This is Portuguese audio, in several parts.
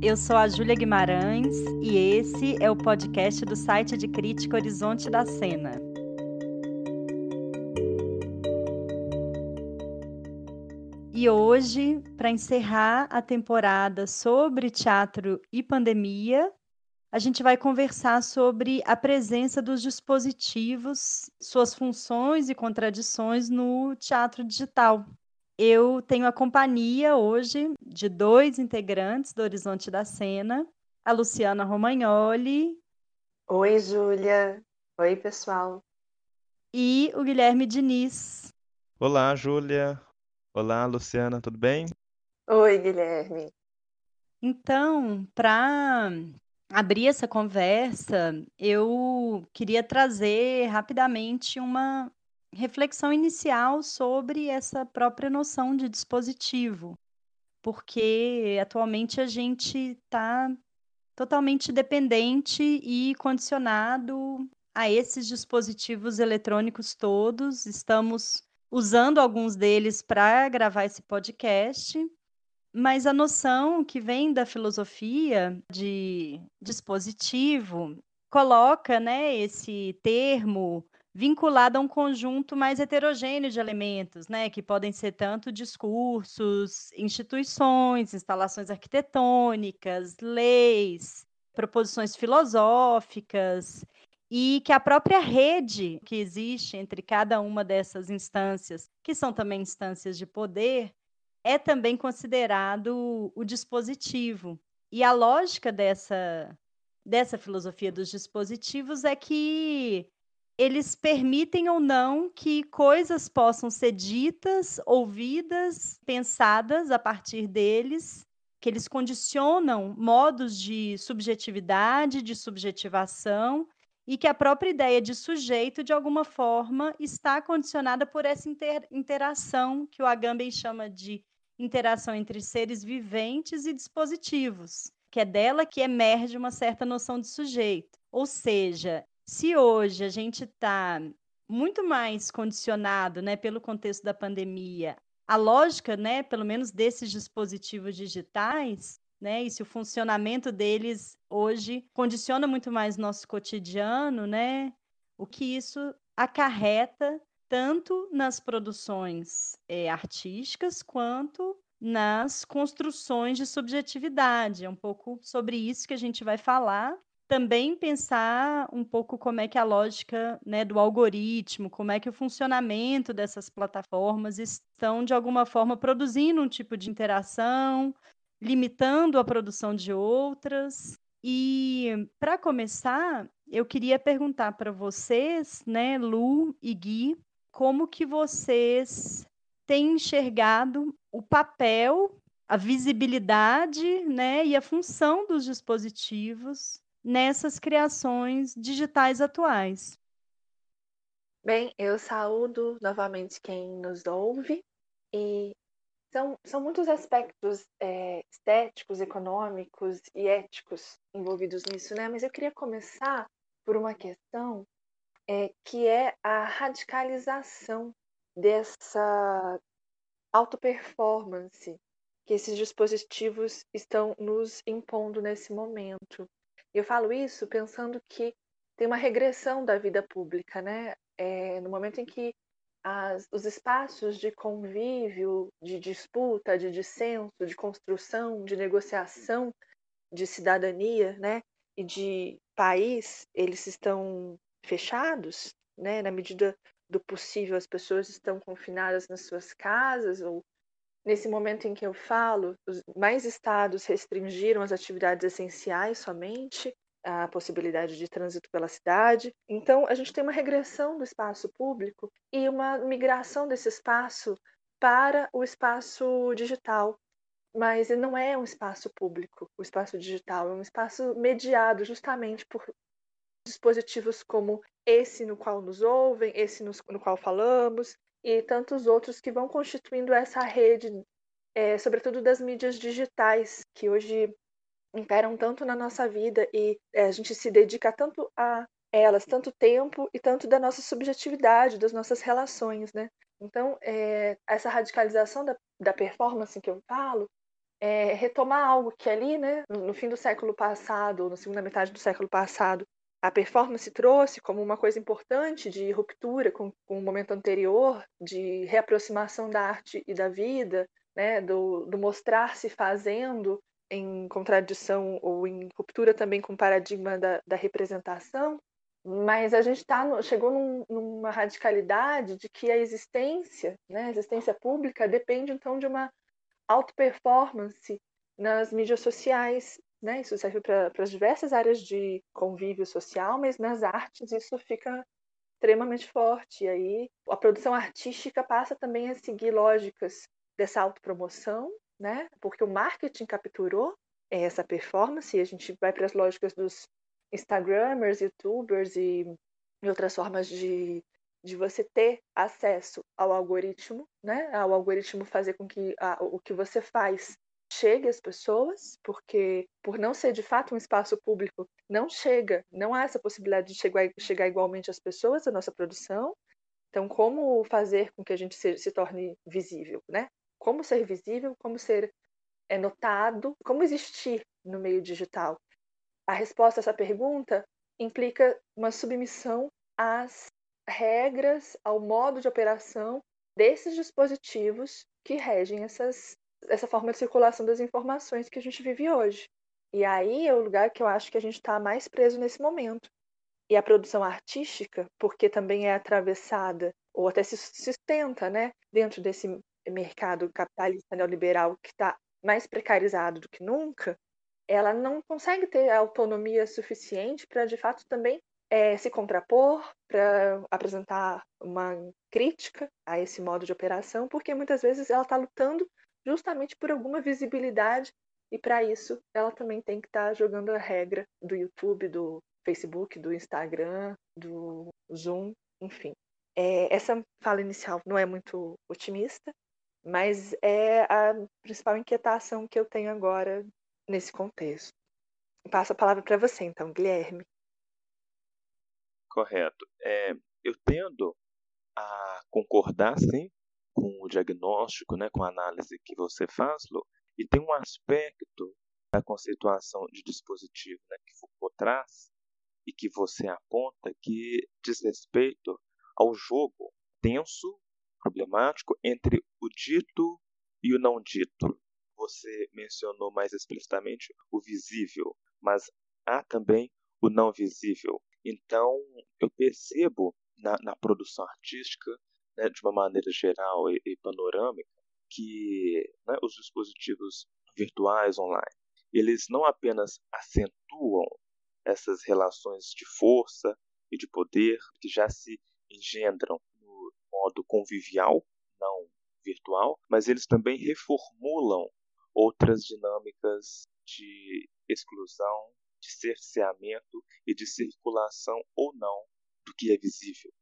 Eu sou a Júlia Guimarães e esse é o podcast do site de crítica Horizonte da Cena. E hoje, para encerrar a temporada sobre teatro e pandemia, a gente vai conversar sobre a presença dos dispositivos, suas funções e contradições no teatro digital. Eu tenho a companhia hoje de dois integrantes do Horizonte da Cena, a Luciana Romagnoli. Oi, Júlia. Oi, pessoal. E o Guilherme Diniz. Olá, Júlia. Olá, Luciana, tudo bem? Oi, Guilherme. Então, para abrir essa conversa, eu queria trazer rapidamente uma reflexão inicial sobre essa própria noção de dispositivo, porque atualmente a gente está totalmente dependente e condicionado a esses dispositivos eletrônicos todos. Estamos usando alguns deles para gravar esse podcast, mas a noção que vem da filosofia de dispositivo coloca, né, esse termo vinculado a um conjunto mais heterogêneo de elementos, né, que podem ser tanto discursos, instituições, instalações arquitetônicas, leis, proposições filosóficas, e que a própria rede que existe entre cada uma dessas instâncias, que são também instâncias de poder, é também considerado o dispositivo. E a lógica dessa, dessa filosofia dos dispositivos é que eles permitem ou não que coisas possam ser ditas, ouvidas, pensadas a partir deles, que eles condicionam modos de subjetividade, de subjetivação, e que a própria ideia de sujeito, de alguma forma, está condicionada por essa inter interação que o Agamben chama de interação entre seres viventes e dispositivos, que é dela que emerge uma certa noção de sujeito. Ou seja, se hoje a gente está muito mais condicionado, né, pelo contexto da pandemia, a lógica, né, pelo menos desses dispositivos digitais, né, e se o funcionamento deles hoje condiciona muito mais nosso cotidiano, né, o que isso acarreta tanto nas produções é, artísticas quanto nas construções de subjetividade. É um pouco sobre isso que a gente vai falar. Também pensar um pouco como é que a lógica né, do algoritmo, como é que o funcionamento dessas plataformas estão, de alguma forma, produzindo um tipo de interação, limitando a produção de outras. E, para começar, eu queria perguntar para vocês, né, Lu e Gui, como que vocês têm enxergado o papel, a visibilidade, né, e a função dos dispositivos nessas criações digitais atuais. Bem, eu saúdo novamente quem nos ouve e são, são muitos aspectos é, estéticos, econômicos e éticos envolvidos nisso, né? Mas eu queria começar por uma questão é, que é a radicalização dessa auto-performance que esses dispositivos estão nos impondo nesse momento. Eu falo isso pensando que tem uma regressão da vida pública, né? É, no momento em que as, os espaços de convívio, de disputa, de dissenso, de construção, de negociação, de cidadania, né? E de país, eles estão fechados, né? Na medida do possível, as pessoas estão confinadas nas suas casas ou nesse momento em que eu falo, mais estados restringiram as atividades essenciais somente, a possibilidade de trânsito pela cidade. Então, a gente tem uma regressão do espaço público e uma migração desse espaço para o espaço digital. Mas não é um espaço público, o espaço digital, é um espaço mediado justamente por dispositivos como esse no qual nos ouvem, esse no qual falamos, e tantos outros que vão constituindo essa rede, é, sobretudo das mídias digitais, que hoje imperam tanto na nossa vida e é, a gente se dedica tanto a elas, tanto tempo e tanto da nossa subjetividade, das nossas relações, né? Então, é, essa radicalização da, da performance que eu falo é, retomar algo que ali, né, no fim do século passado, ou na segunda metade do século passado, a performance trouxe como uma coisa importante de ruptura com, com o momento anterior, de reaproximação da arte e da vida, né, do, do mostrar-se fazendo em contradição ou em ruptura também com o paradigma da, da representação, mas a gente tá chegou num, numa radicalidade de que a existência, né, a existência pública depende então de uma auto-performance nas mídias sociais, né? Isso serve para as diversas áreas de convívio social, mas nas artes isso fica extremamente forte. E aí a produção artística passa também a seguir lógicas dessa autopromoção, né? Porque o marketing capturou essa performance e a gente vai para as lógicas dos Instagramers, YouTubers e, e outras formas de, de você ter acesso ao algoritmo, né? Ao algoritmo fazer com que a, o que você faz chegue às pessoas, porque por não ser de fato um espaço público, não chega, não há essa possibilidade de chegar, chegar igualmente às pessoas a nossa produção. Então, como fazer com que a gente se, se torne visível, né? Como ser visível, como ser é, notado, como existir no meio digital. A resposta a essa pergunta implica uma submissão às regras, ao modo de operação desses dispositivos que regem essas essa forma de circulação das informações que a gente vive hoje. E aí é o lugar que eu acho que a gente está mais preso nesse momento. E a produção artística, porque também é atravessada, ou até se sustenta, né, dentro desse mercado capitalista neoliberal que está mais precarizado do que nunca, ela não consegue ter autonomia suficiente para, de fato, também é, se contrapor, para apresentar uma crítica a esse modo de operação, porque muitas vezes ela está lutando justamente por alguma visibilidade e para isso ela também tem que estar tá jogando a regra do YouTube, do Facebook, do Instagram, do Zoom, enfim. É, essa fala inicial não é muito otimista, mas é a principal inquietação que eu tenho agora nesse contexto. Passo a palavra para você, então, Guilherme. Correto. É, eu tendo a concordar, sim, com o diagnóstico, né, com a análise que você faz, Lu, e tem um aspecto da conceituação de dispositivo né, que Foucault traz e que você aponta que diz respeito ao jogo tenso, problemático entre o dito e o não dito. Você mencionou mais explicitamente o visível, mas há também o não visível. Então, eu percebo na, na produção artística né, de uma maneira geral e, e panorâmica, que né, os dispositivos virtuais online, eles não apenas acentuam essas relações de força e de poder que já se engendram no modo convivial, não virtual, mas eles também reformulam outras dinâmicas de exclusão, de cerceamento e de circulação ou não do que é visível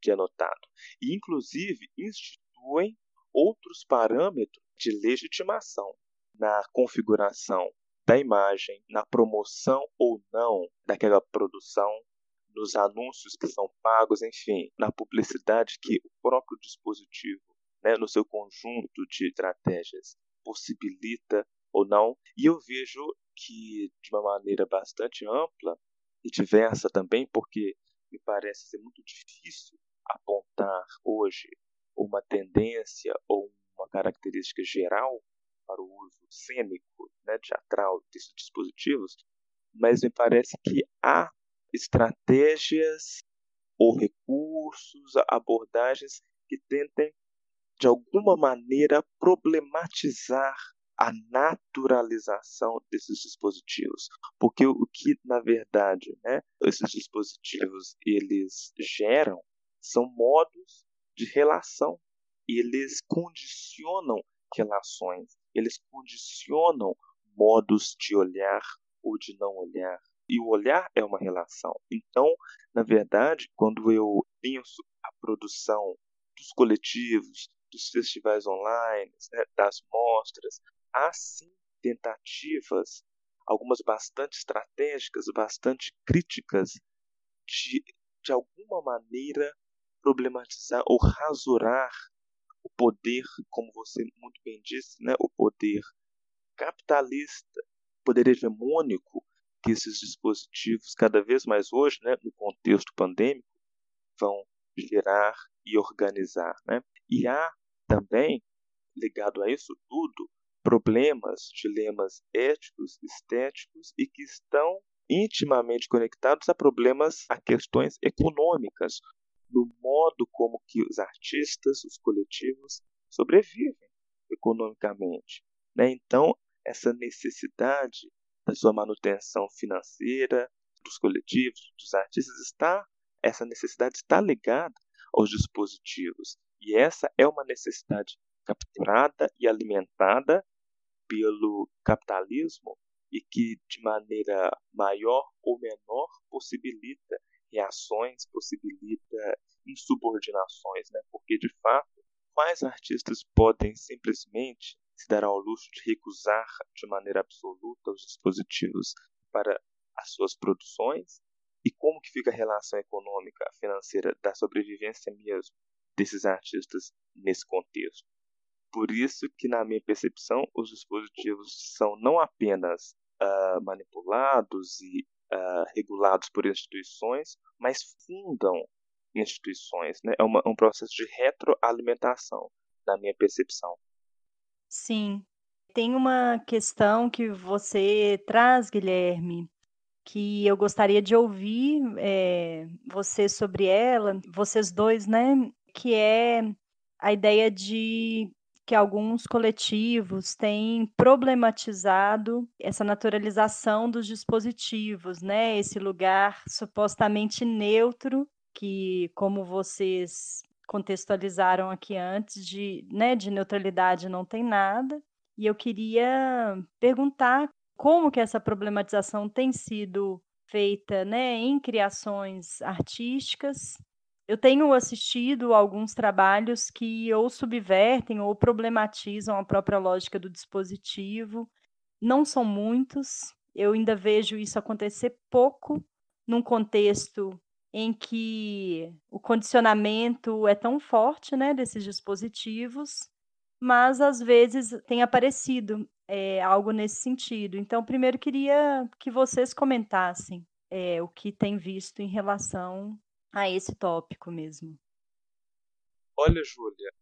que é notado, e inclusive instituem outros parâmetros de legitimação na configuração da imagem, na promoção ou não daquela produção, nos anúncios que são pagos, enfim, na publicidade que o próprio dispositivo, né, no seu conjunto de estratégias, possibilita ou não. E eu vejo que, de uma maneira bastante ampla e diversa também, porque me parece ser muito difícil apontar hoje uma tendência ou uma característica geral para o uso cênico, né, teatral desses dispositivos, mas me parece que há estratégias ou recursos, abordagens que tentem, de alguma maneira, problematizar a naturalização desses dispositivos, porque o que na verdade, né, esses dispositivos eles geram são modos de relação. Eles condicionam relações, eles condicionam modos de olhar ou de não olhar. E o olhar é uma relação. Então, na verdade, quando eu penso a produção dos coletivos, dos festivais online, né, das mostras, há sim tentativas, algumas bastante estratégicas, bastante críticas, de, de alguma maneira, problematizar ou rasurar o poder, como você muito bem disse, né, o poder capitalista, poder hegemônico que esses dispositivos, cada vez mais hoje, né, no contexto pandêmico, vão gerar e organizar. Né? E há também, ligado a isso tudo, problemas, dilemas éticos, estéticos e que estão intimamente conectados a problemas, a questões econômicas, no modo como que os artistas, os coletivos sobrevivem economicamente. Né? Então, essa necessidade da sua manutenção financeira dos coletivos, dos artistas, está essa necessidade está ligada aos dispositivos e essa é uma necessidade capturada e alimentada pelo capitalismo e que de maneira maior ou menor possibilita reações, possibilita insubordinações, né? Porque de fato, quais artistas podem simplesmente se dar ao luxo de recusar de maneira absoluta os dispositivos para as suas produções? E como que fica a relação econômica, financeira da sobrevivência mesmo desses artistas nesse contexto? Por isso que, na minha percepção, os dispositivos são não apenas uh, manipulados e uh, regulados por instituições, mas fundam instituições. Né? É uma, um processo de retroalimentação, na minha percepção. Sim. Tem uma questão que você traz, Guilherme, que eu gostaria de ouvir é, você sobre ela, vocês dois, né? Que é a ideia de que alguns coletivos têm problematizado essa naturalização dos dispositivos, né? Esse lugar supostamente neutro que, como vocês contextualizaram aqui antes, de, né, de neutralidade não tem nada. E eu queria perguntar como que essa problematização tem sido feita, né, em criações artísticas eu tenho assistido alguns trabalhos que ou subvertem ou problematizam a própria lógica do dispositivo. Não são muitos, eu ainda vejo isso acontecer pouco num contexto em que o condicionamento é tão forte né, desses dispositivos, mas às vezes tem aparecido é, algo nesse sentido. Então, primeiro queria que vocês comentassem é, o que tem visto em relação a esse tópico mesmo? Olha, Júlia,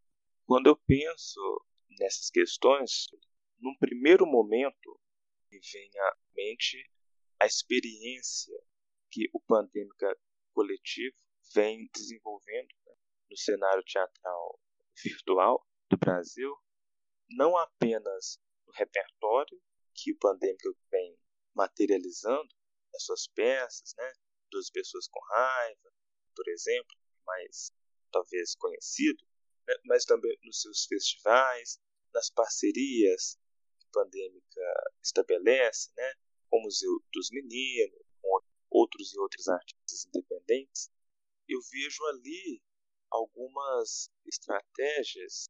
quando eu penso nessas questões, num primeiro momento me vem à mente a experiência que o Pandêmica Coletivo vem desenvolvendo né, no cenário teatral virtual do Brasil, não apenas no repertório que o Pandêmica vem materializando as suas peças, né, duas pessoas com raiva, por exemplo, mais talvez conhecido, né, mas também nos seus festivais, nas parcerias que a Pandêmica estabelece, né, com o Museu dos Meninos, com outros e outros artistas independentes, eu vejo ali algumas estratégias,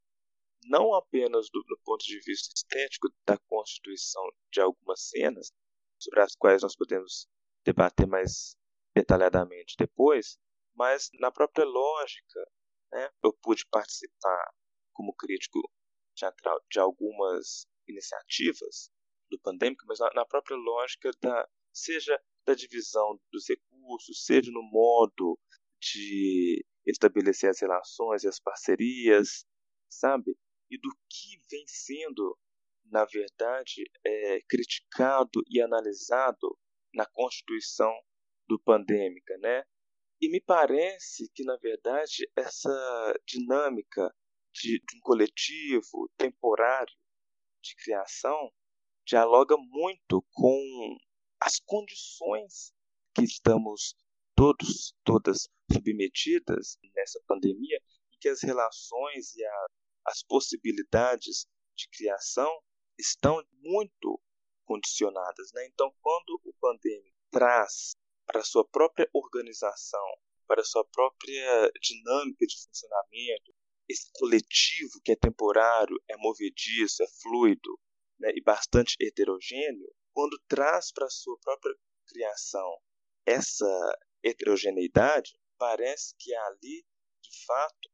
não apenas do, do ponto de vista estético da constituição de algumas cenas, sobre as quais nós podemos debater mais detalhadamente depois, mas na própria lógica, né, eu pude participar como crítico teatral de algumas iniciativas do pandêmico, mas na, na própria lógica da seja da divisão dos recursos, seja no modo de estabelecer as relações e as parcerias, sabe? E do que vem sendo, na verdade, é, criticado e analisado na constituição do pandêmica, né? E me parece que, na verdade, essa dinâmica de, de um coletivo temporário de criação dialoga muito com as condições que estamos todos, todas submetidas nessa pandemia e que as relações e a, as possibilidades de criação estão muito condicionadas. Né? Então, quando o pandêmico traz para sua própria organização, para sua própria dinâmica de funcionamento, esse coletivo que é temporário, é movediço, é fluido né, e bastante heterogêneo, quando traz para a sua própria criação essa heterogeneidade, parece que há ali, de fato,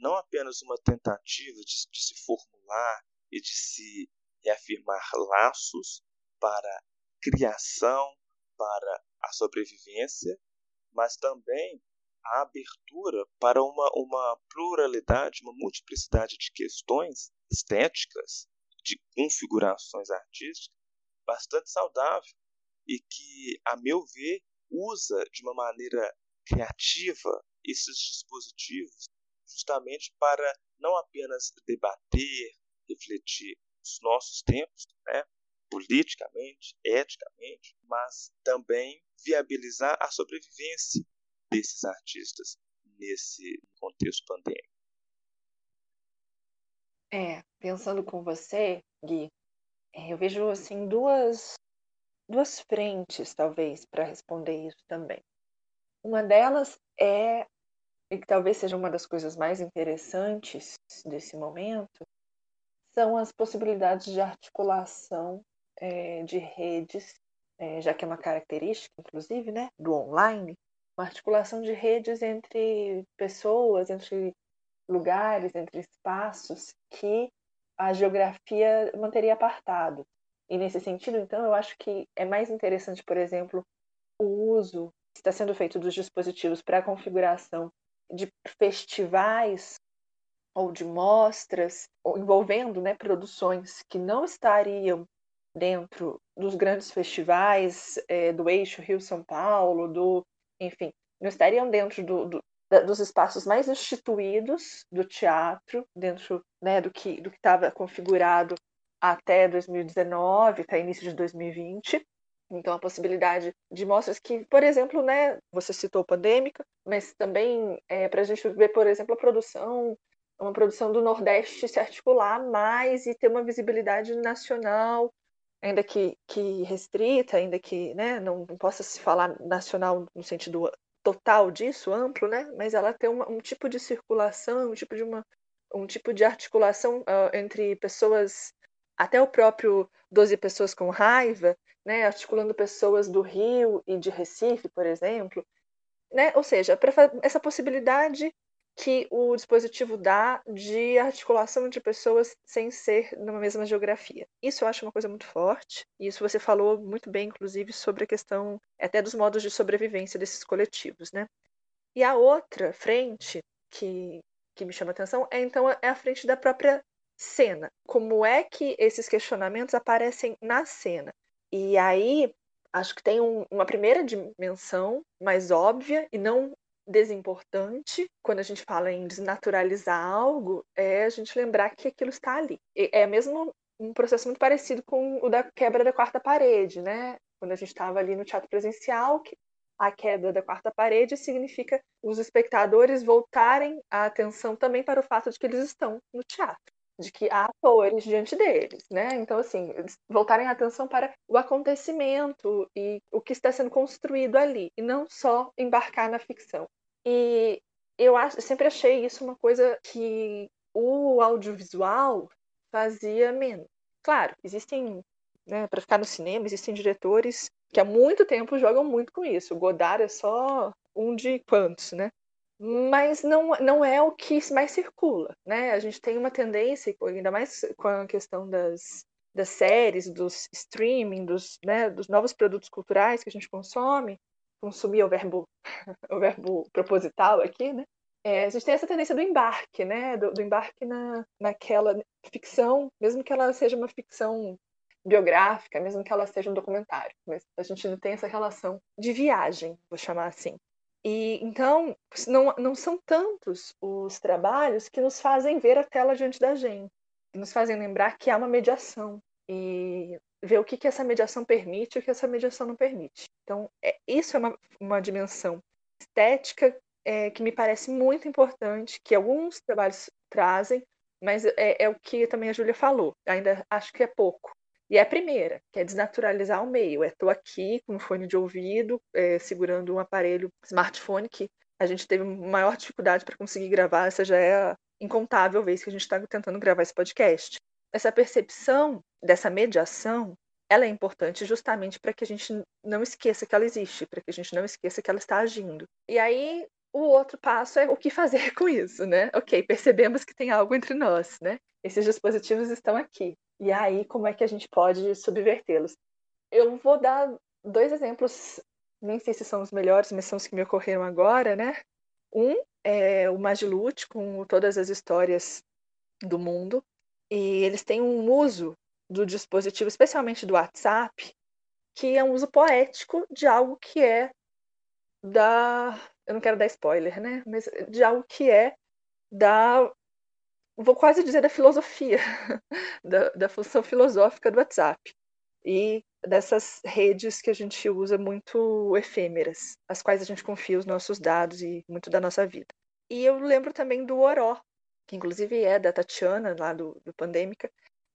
não apenas uma tentativa de, de se formular e de se reafirmar laços para criação, para a sobrevivência, mas também a abertura para uma, uma pluralidade, uma multiplicidade de questões estéticas, de configurações artísticas, bastante saudável e que, a meu ver, usa de uma maneira criativa esses dispositivos justamente para não apenas debater, refletir os nossos tempos, né, politicamente, eticamente, mas também viabilizar a sobrevivência desses artistas nesse contexto pandêmico. É, pensando com você, Gui, eu vejo assim duas duas frentes talvez para responder isso também. Uma delas é e que talvez seja uma das coisas mais interessantes desse momento, são as possibilidades de articulação é, de redes, é, já que é uma característica, inclusive, né, do online, uma articulação de redes entre pessoas, entre lugares, entre espaços que a geografia manteria apartado. E nesse sentido, então, eu acho que é mais interessante, por exemplo, o uso que está sendo feito dos dispositivos para a configuração de festivais ou de mostras envolvendo né, produções que não estariam dentro dos grandes festivais é, do eixo Rio-São Paulo, do, enfim, não estariam dentro do, do, da, dos espaços mais instituídos do teatro, dentro né, do que do estava configurado até 2019, até início de 2020. Então, a possibilidade de mostras que, por exemplo, né, você citou pandêmica, mas também é, para a gente ver, por exemplo, a produção, uma produção do Nordeste se articular mais e ter uma visibilidade nacional, ainda que, que restrita, ainda que né, não, não possa se falar nacional no sentido total disso, amplo, né, mas ela tem uma, um tipo de circulação, um tipo de, uma, um tipo de articulação uh, entre pessoas, até o próprio 12 Pessoas com Raiva, né, articulando pessoas do Rio e de Recife, por exemplo, né? Ou seja, essa possibilidade que o dispositivo dá de articulação de pessoas sem ser numa mesma geografia. Isso eu acho uma coisa muito forte. E isso você falou muito bem, inclusive, sobre a questão até dos modos de sobrevivência desses coletivos, né? E a outra frente que, que me chama atenção é então é a frente da própria cena. Como é que esses questionamentos aparecem na cena? E aí, acho que tem um, uma primeira dimensão mais óbvia e não desimportante quando a gente fala em desnaturalizar algo é a gente lembrar que aquilo está ali. É mesmo um processo muito parecido com o da quebra da quarta parede, né? Quando a gente estava ali no teatro presencial, a queda da quarta parede significa os espectadores voltarem a atenção também para o fato de que eles estão no teatro de que há atores diante deles, né? Então, assim, eles voltarem a atenção para o acontecimento e o que está sendo construído ali, e não só embarcar na ficção. E eu acho, sempre achei isso uma coisa que o audiovisual fazia menos. Claro, existem, né, para ficar no cinema, existem diretores que há muito tempo jogam muito com isso. O Godard é só um de quantos, né? Mas não, não é o que mais circula, né? A gente tem uma tendência, ainda mais com a questão das, das séries, dos streaming, dos, né, dos novos produtos culturais que a gente consome, consumir é o verbo, o verbo proposital aqui, né? É, a gente tem essa tendência do embarque, né? Do, do, embarque na, naquela ficção, mesmo que ela seja uma ficção biográfica, mesmo que ela seja um documentário, mas a gente não tem essa relação de viagem, vou chamar assim. E então não, não são tantos os trabalhos que nos fazem ver a tela diante da gente, que nos fazem lembrar que há uma mediação e ver o que, que essa mediação permite e o que essa mediação não permite. Então, é, isso é uma, uma dimensão estética é, que me parece muito importante, que alguns trabalhos trazem, mas é, é o que também a Júlia falou. Ainda acho que é pouco. E é a primeira, que é desnaturalizar o meio. É tô aqui com um fone de ouvido, é, segurando um aparelho smartphone que a gente teve maior dificuldade para conseguir gravar. Essa já é a incontável vez que a gente está tentando gravar esse podcast. Essa percepção dessa mediação, ela é importante justamente para que a gente não esqueça que ela existe, para que a gente não esqueça que ela está agindo. E aí o outro passo é o que fazer com isso, né? Ok, percebemos que tem algo entre nós, né? Esses dispositivos estão aqui. E aí, como é que a gente pode subvertê-los? Eu vou dar dois exemplos, nem sei se são os melhores, mas são os que me ocorreram agora, né? Um é o Magilute, com todas as histórias do mundo, e eles têm um uso do dispositivo, especialmente do WhatsApp, que é um uso poético de algo que é da. Eu não quero dar spoiler, né? Mas de algo que é da. Vou quase dizer da filosofia, da, da função filosófica do WhatsApp. E dessas redes que a gente usa muito efêmeras, as quais a gente confia os nossos dados e muito da nossa vida. E eu lembro também do Oró, que inclusive é da Tatiana, lá do, do Pandêmica,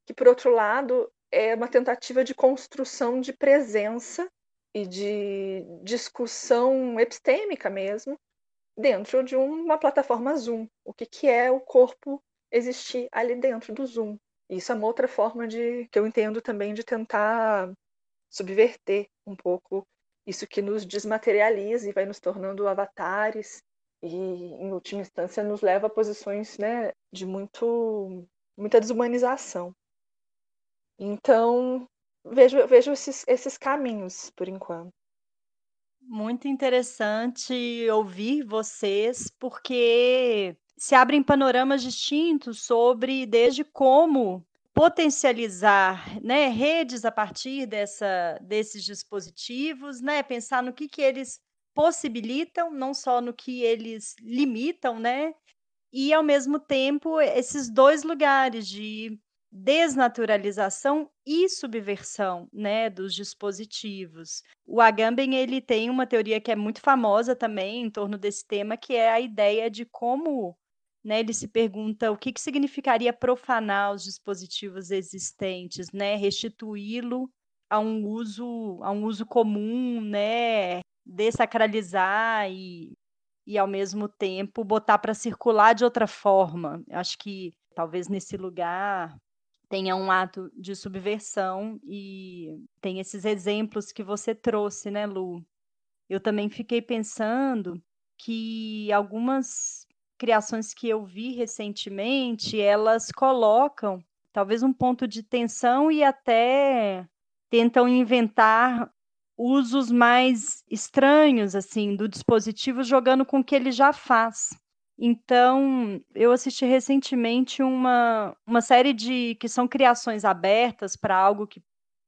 que por outro lado é uma tentativa de construção de presença e de discussão epistêmica mesmo dentro de uma plataforma Zoom. O que, que é o corpo existir ali dentro do Zoom? Isso é uma outra forma de que eu entendo também de tentar subverter um pouco isso que nos desmaterializa e vai nos tornando avatares e, em última instância, nos leva a posições né, de muito, muita desumanização. Então, vejo, vejo esses, esses caminhos por enquanto. Muito interessante ouvir vocês, porque se abrem panoramas distintos sobre desde como potencializar né, redes a partir dessa, desses dispositivos, né, pensar no que, que eles possibilitam, não só no que eles limitam, né? E ao mesmo tempo esses dois lugares de desnaturalização e subversão, né, dos dispositivos. O Agamben ele tem uma teoria que é muito famosa também em torno desse tema, que é a ideia de como, né, ele se pergunta o que, que significaria profanar os dispositivos existentes, né, restituí-lo a um uso a um uso comum, né, desacralizar e e ao mesmo tempo botar para circular de outra forma. Acho que talvez nesse lugar tenha um ato de subversão e tem esses exemplos que você trouxe, né, Lu? Eu também fiquei pensando que algumas criações que eu vi recentemente, elas colocam talvez um ponto de tensão e até tentam inventar usos mais estranhos assim do dispositivo jogando com o que ele já faz. Então, eu assisti recentemente uma, uma série de que são criações abertas para algo que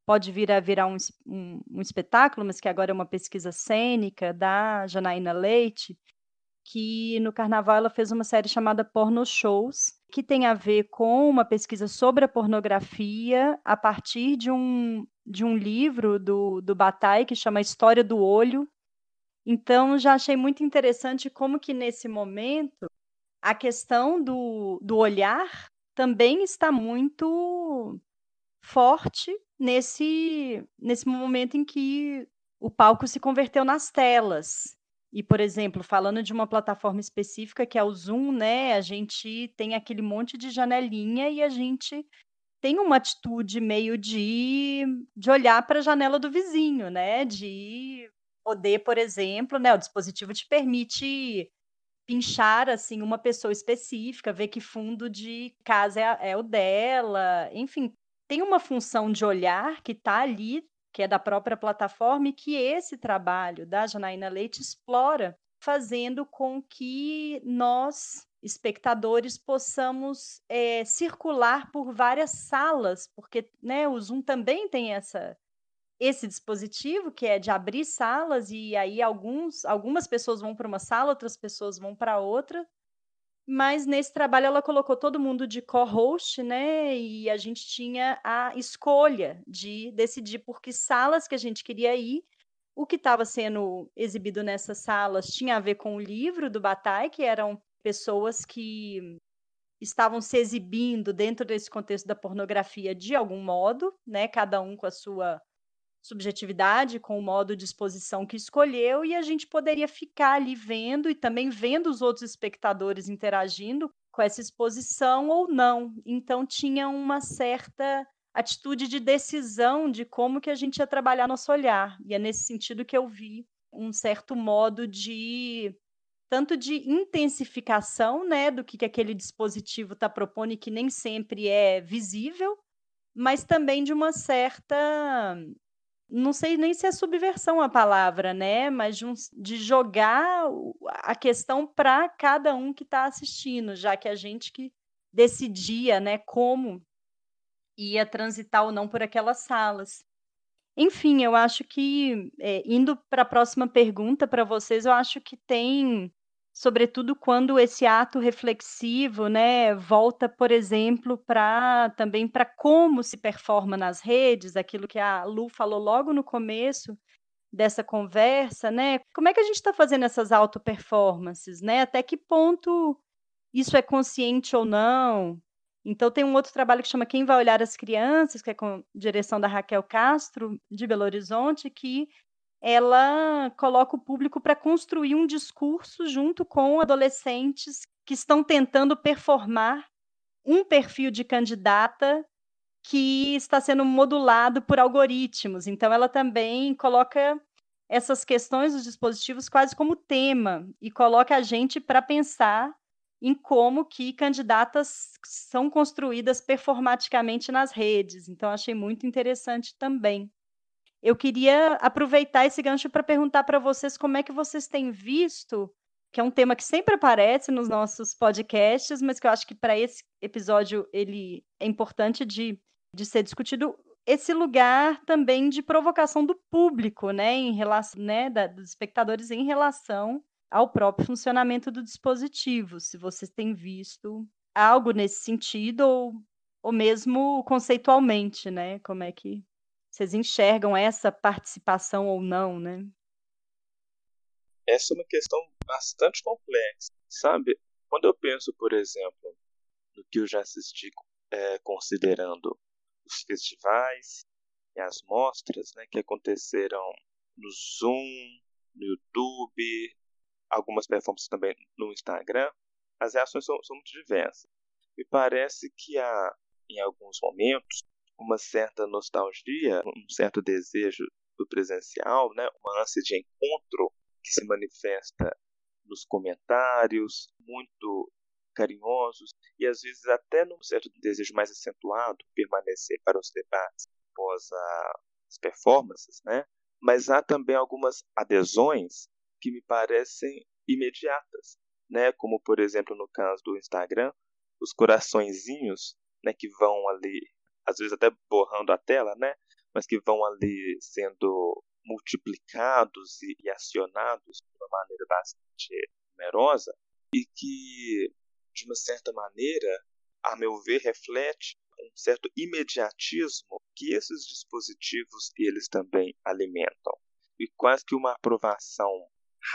pode vir a virar um, um, um, espetáculo, mas que agora é uma pesquisa cênica da Janaína Leite, que no carnaval ela fez uma série chamada Porno Shows, que tem a ver com uma pesquisa sobre a pornografia a partir de um, de um livro do, do Bataille que chama História do Olho, então, já achei muito interessante como que nesse momento a questão do, do olhar também está muito forte nesse, nesse momento em que o palco se converteu nas telas. E, por exemplo, falando de uma plataforma específica que é o Zoom, né? A gente tem aquele monte de janelinha e a gente tem uma atitude meio de, de olhar para a janela do vizinho, né? De poder, por exemplo, né, o dispositivo te permite pinchar assim uma pessoa específica, ver que fundo de casa é, é o dela, enfim, tem uma função de olhar que está ali, que é da própria plataforma e que esse trabalho da Janaína Leite explora, fazendo com que nós espectadores possamos é, circular por várias salas, porque né, o Zoom também tem essa esse dispositivo, que é de abrir salas, e aí alguns, algumas pessoas vão para uma sala, outras pessoas vão para outra. Mas nesse trabalho ela colocou todo mundo de co-host, né? E a gente tinha a escolha de decidir por que salas que a gente queria ir. O que estava sendo exibido nessas salas tinha a ver com o livro do Bataille, que eram pessoas que estavam se exibindo dentro desse contexto da pornografia de algum modo, né? Cada um com a sua subjetividade, com o modo de exposição que escolheu, e a gente poderia ficar ali vendo e também vendo os outros espectadores interagindo com essa exposição ou não. Então tinha uma certa atitude de decisão de como que a gente ia trabalhar nosso olhar. E é nesse sentido que eu vi um certo modo de tanto de intensificação, né, do que, que aquele dispositivo está propondo e que nem sempre é visível, mas também de uma certa não sei nem se é subversão a palavra, né? Mas de, um, de jogar a questão para cada um que está assistindo, já que a gente que decidia, né, como ia transitar ou não por aquelas salas. Enfim, eu acho que, é, indo para a próxima pergunta para vocês, eu acho que tem sobretudo quando esse ato reflexivo, né, volta, por exemplo, para também para como se performa nas redes, aquilo que a Lu falou logo no começo dessa conversa, né? Como é que a gente está fazendo essas auto-performances, né? Até que ponto isso é consciente ou não? Então tem um outro trabalho que chama Quem vai olhar as crianças, que é com direção da Raquel Castro de Belo Horizonte, que ela coloca o público para construir um discurso junto com adolescentes que estão tentando performar um perfil de candidata que está sendo modulado por algoritmos. Então, ela também coloca essas questões dos dispositivos quase como tema e coloca a gente para pensar em como que candidatas são construídas performaticamente nas redes. Então, achei muito interessante também. Eu queria aproveitar esse gancho para perguntar para vocês como é que vocês têm visto, que é um tema que sempre aparece nos nossos podcasts, mas que eu acho que para esse episódio ele é importante de, de ser discutido, esse lugar também de provocação do público, né, em relação, né, da, dos espectadores em relação ao próprio funcionamento do dispositivo. Se vocês têm visto algo nesse sentido ou, ou mesmo conceitualmente, né, como é que vocês enxergam essa participação ou não, né? Essa é uma questão bastante complexa, sabe? Quando eu penso, por exemplo, no que eu já assisti é, considerando os festivais e as mostras né, que aconteceram no Zoom, no YouTube, algumas performances também no Instagram, as reações são, são muito diversas. Me parece que há, em alguns momentos, uma certa nostalgia, um certo desejo do presencial, né? uma ânsia de encontro que se manifesta nos comentários, muito carinhosos e às vezes até num certo desejo mais acentuado permanecer para os debates após as performances, né? Mas há também algumas adesões que me parecem imediatas, né? Como por exemplo no caso do Instagram, os coraçõezinhos, né, que vão ali às vezes até borrando a tela, né? Mas que vão ali sendo multiplicados e, e acionados de uma maneira bastante numerosa e que, de uma certa maneira, a meu ver, reflete um certo imediatismo que esses dispositivos eles também alimentam e quase que uma aprovação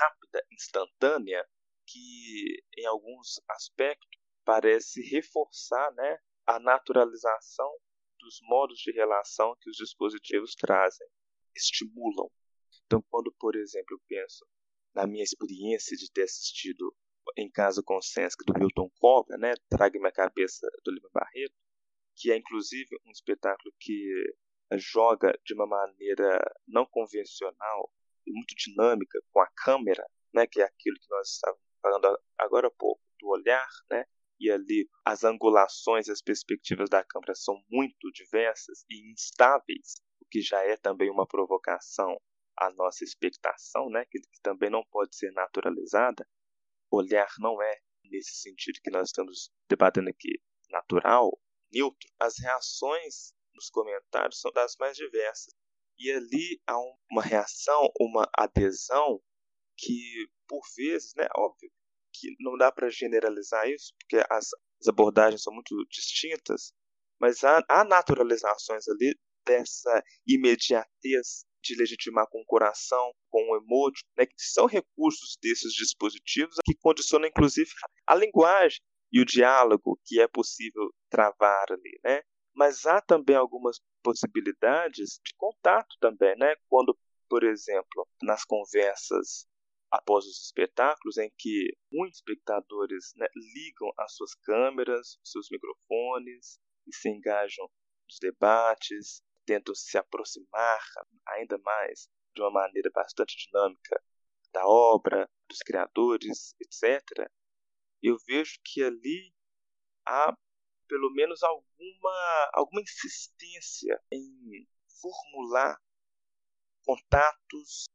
rápida, instantânea, que em alguns aspectos parece reforçar né, a naturalização dos modos de relação que os dispositivos trazem, estimulam. Então, quando, por exemplo, eu penso na minha experiência de ter assistido em casa com o Sesc do Milton Cobra, né, Traga-me a Cabeça do Lima Barreto, que é inclusive um espetáculo que joga de uma maneira não convencional e muito dinâmica com a câmera, né, que é aquilo que nós estávamos falando agora há pouco, do olhar, né, e ali as angulações, as perspectivas da câmera são muito diversas e instáveis, o que já é também uma provocação à nossa expectação, né, que, que também não pode ser naturalizada. Olhar não é, nesse sentido que nós estamos debatendo aqui, natural, neutro. As reações nos comentários são das mais diversas. E ali há uma reação, uma adesão que, por vezes, né, óbvio, que não dá para generalizar isso, porque as, as, abordagens são muito distintas, mas há, há naturalizações ali dessa imediatez de legitimar com o coração, com o emoji, né, que são recursos desses dispositivos que condicionam inclusive a linguagem e o diálogo que é possível travar ali, né? Mas há também algumas possibilidades de contato também, né? Quando, por exemplo, nas conversas após os espetáculos em que muitos espectadores né, ligam as suas câmeras, seus microfones e se engajam nos debates, tentam se aproximar ainda mais de uma maneira bastante dinâmica da obra, dos criadores, etc. Eu vejo que ali há pelo menos alguma, alguma insistência em formular contatos,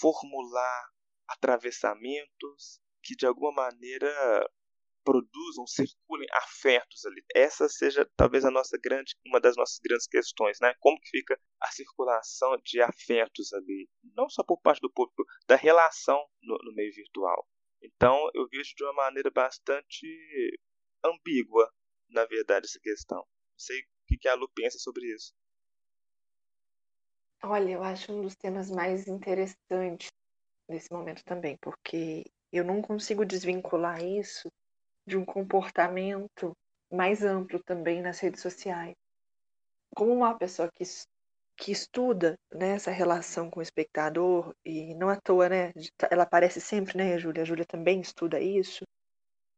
formular atravessamentos que de alguma maneira produzam, circulem afetos ali. Essa seja talvez a nossa grande, uma das nossas grandes questões, né? Como que fica a circulação de afetos ali, não só por parte do público, da relação no, no meio virtual. Então eu vejo de uma maneira bastante ambígua, na verdade, essa questão. Não sei o que a Lu pensa sobre isso. Olha, eu acho um dos temas mais interessantes nesse momento também, porque eu não consigo desvincular isso de um comportamento mais amplo também nas redes sociais. Como uma pessoa que, que estuda né, essa relação com o espectador, e não à toa, né? Ela aparece sempre, né, Júlia? A Júlia também estuda isso,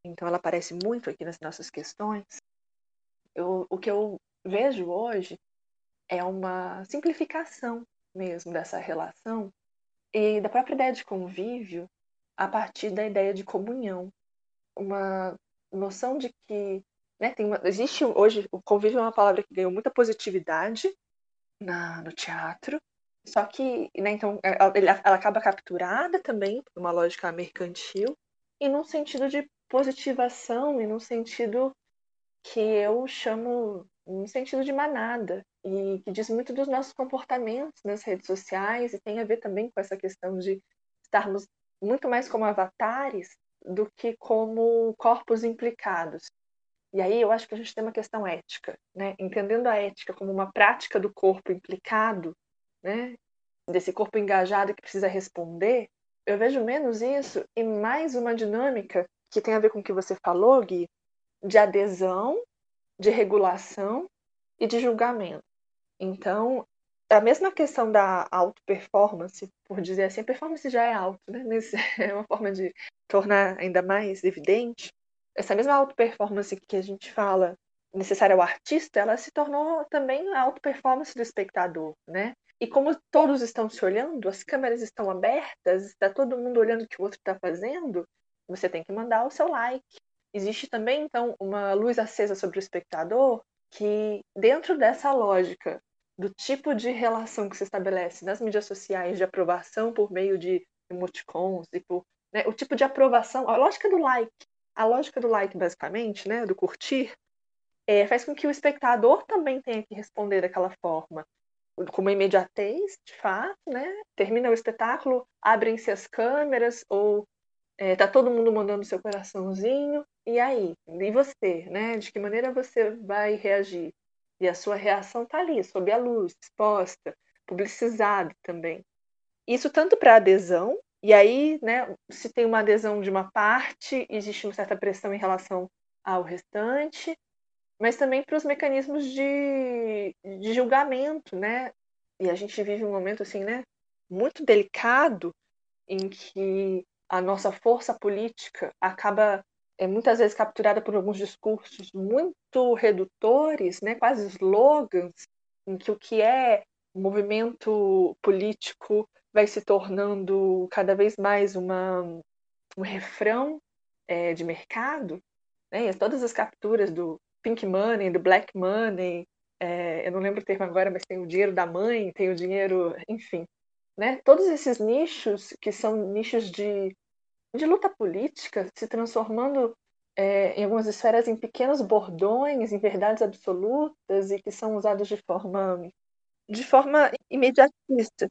então ela aparece muito aqui nas nossas questões. Eu, o que eu vejo hoje é uma simplificação mesmo dessa relação e da própria ideia de convívio a partir da ideia de comunhão. Uma noção de que né, tem uma, existe hoje o convívio é uma palavra que ganhou muita positividade na, no teatro. Só que né, então é, ela, ela acaba capturada também por uma lógica mercantil e num sentido de positivação e num sentido que eu chamo um sentido de manada e que diz muito dos nossos comportamentos nas redes sociais e tem a ver também com essa questão de estarmos muito mais como avatares do que como corpos implicados. E aí eu acho que a gente tem uma questão ética, né? Entendendo a ética como uma prática do corpo implicado, né? Desse corpo engajado que precisa responder, eu vejo menos isso e mais uma dinâmica que tem a ver com o que você falou, Gui, de adesão, de regulação e de julgamento. Então, a mesma questão da auto-performance, por dizer assim, a performance já é auto, né? Mas é uma forma de tornar ainda mais evidente. Essa mesma auto-performance que a gente fala necessária ao artista, ela se tornou também a auto-performance do espectador, né? E como todos estão se olhando, as câmeras estão abertas, está todo mundo olhando o que o outro está fazendo, você tem que mandar o seu like. Existe também, então, uma luz acesa sobre o espectador que, dentro dessa lógica do tipo de relação que se estabelece nas mídias sociais de aprovação por meio de emoticons e por né, o tipo de aprovação, a lógica do like, a lógica do like basicamente, né, do curtir, é, faz com que o espectador também tenha que responder daquela forma, com uma imediatez, de fato, né? Termina o espetáculo, abrem-se as câmeras ou é, tá todo mundo mandando seu coraçãozinho e aí, e você, né? De que maneira você vai reagir? E a sua reação está ali, sob a luz, exposta, publicizado também. Isso tanto para adesão, e aí, né, se tem uma adesão de uma parte, existe uma certa pressão em relação ao restante, mas também para os mecanismos de, de julgamento, né? E a gente vive um momento assim, né, muito delicado em que a nossa força política acaba é muitas vezes capturada por alguns discursos muito redutores, né, quase slogans, em que o que é movimento político vai se tornando cada vez mais uma, um refrão é, de mercado. Né? todas as capturas do pink money, do black money, é, eu não lembro o termo agora, mas tem o dinheiro da mãe, tem o dinheiro, enfim. Né? Todos esses nichos que são nichos de de luta política se transformando é, em algumas esferas em pequenos bordões, em verdades absolutas e que são usados de forma de forma imediatista.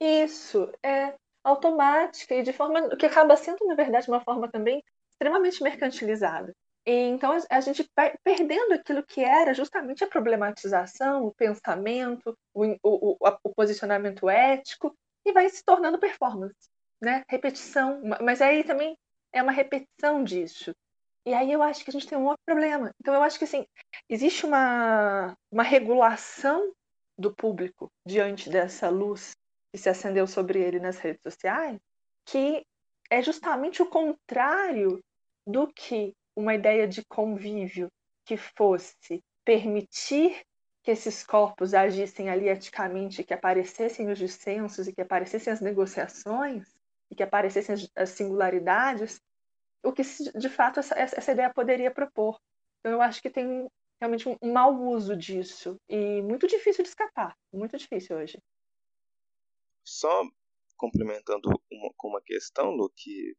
Isso é automática e de forma que acaba sendo na verdade uma forma também extremamente mercantilizada. E, então a gente perdendo aquilo que era justamente a problematização, o pensamento, o, o, o, o posicionamento ético e vai se tornando performance né? Repetição, mas aí também é uma repetição disso. E aí eu acho que a gente tem um outro problema. Então eu acho que assim, existe uma, uma regulação do público diante dessa luz que se acendeu sobre ele nas redes sociais, que é justamente o contrário do que uma ideia de convívio que fosse permitir que esses corpos agissem ali eticamente, que aparecessem os dissensos e que aparecessem as negociações, e que aparecessem as singularidades, o que de fato essa, essa ideia poderia propor. Então, eu acho que tem realmente um mau uso disso e muito difícil de escapar, muito difícil hoje. Só complementando uma, com uma questão, Lu, que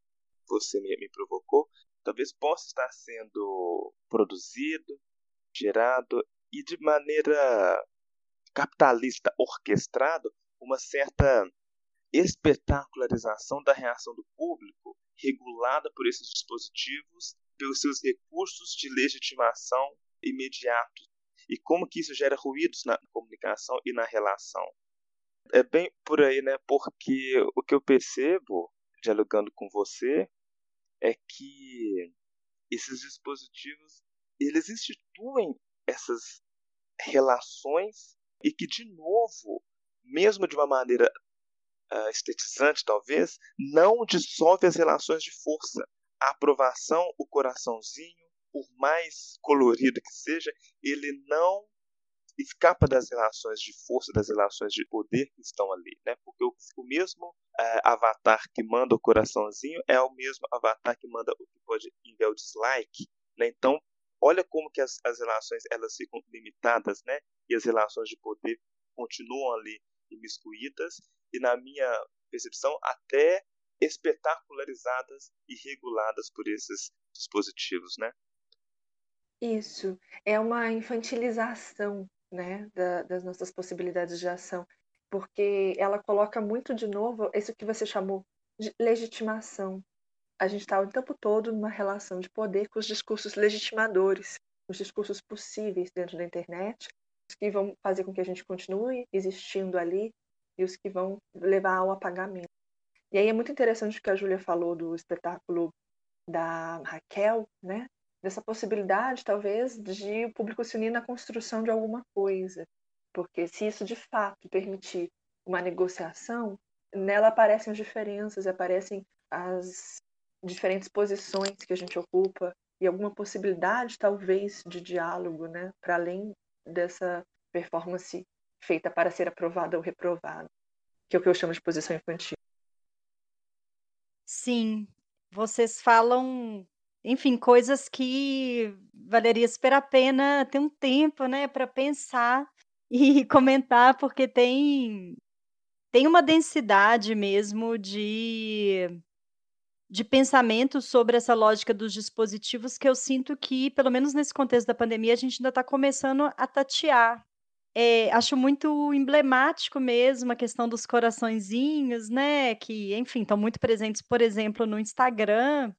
você me, me provocou, talvez possa estar sendo produzido, gerado e de maneira capitalista orquestrado uma certa espetacularização da reação do público regulada por esses dispositivos pelos seus recursos de legitimação imediatos e como que isso gera ruídos na comunicação e na relação. É bem por aí, né? Porque o que eu percebo, dialogando com você, é que esses dispositivos eles instituem essas relações e que, de novo, mesmo de uma maneira uh, estetizante, talvez, não dissolve as relações de força. A aprovação, o coraçãozinho, por mais colorido que seja, ele não escapa das relações de força, das relações de poder que estão ali, né? Porque o, o mesmo uh, avatar que manda o coraçãozinho é o mesmo avatar que manda o que pode enviar o dislike, né? Então, olha como que as, as relações elas ficam limitadas, né? E as relações de poder continuam ali imiscuídas e na minha percepção até espetacularizadas e reguladas por esses dispositivos, né? Isso, é uma infantilização, né, da, das nossas possibilidades de ação, porque ela coloca muito de novo isso que você chamou de legitimação. A gente está o tempo todo numa relação de poder com os discursos legitimadores, os discursos possíveis dentro da internet, que vão fazer com que a gente continue existindo ali e os que vão levar ao apagamento. E aí é muito interessante o que a Júlia falou do espetáculo da Raquel, né? dessa possibilidade, talvez, de o público se unir na construção de alguma coisa. Porque se isso de fato permitir uma negociação, nela aparecem as diferenças, aparecem as diferentes posições que a gente ocupa e alguma possibilidade, talvez, de diálogo, né? Para além dessa performance feita para ser aprovada ou reprovada, que é o que eu chamo de posição infantil. Sim, vocês falam enfim, coisas que valeria super a pena ter um tempo, né, para pensar e comentar, porque tem tem uma densidade mesmo de de pensamento sobre essa lógica dos dispositivos que eu sinto que, pelo menos nesse contexto da pandemia, a gente ainda está começando a tatear. É, acho muito emblemático mesmo a questão dos coraçõezinhos, né? Que, enfim, estão muito presentes, por exemplo, no Instagram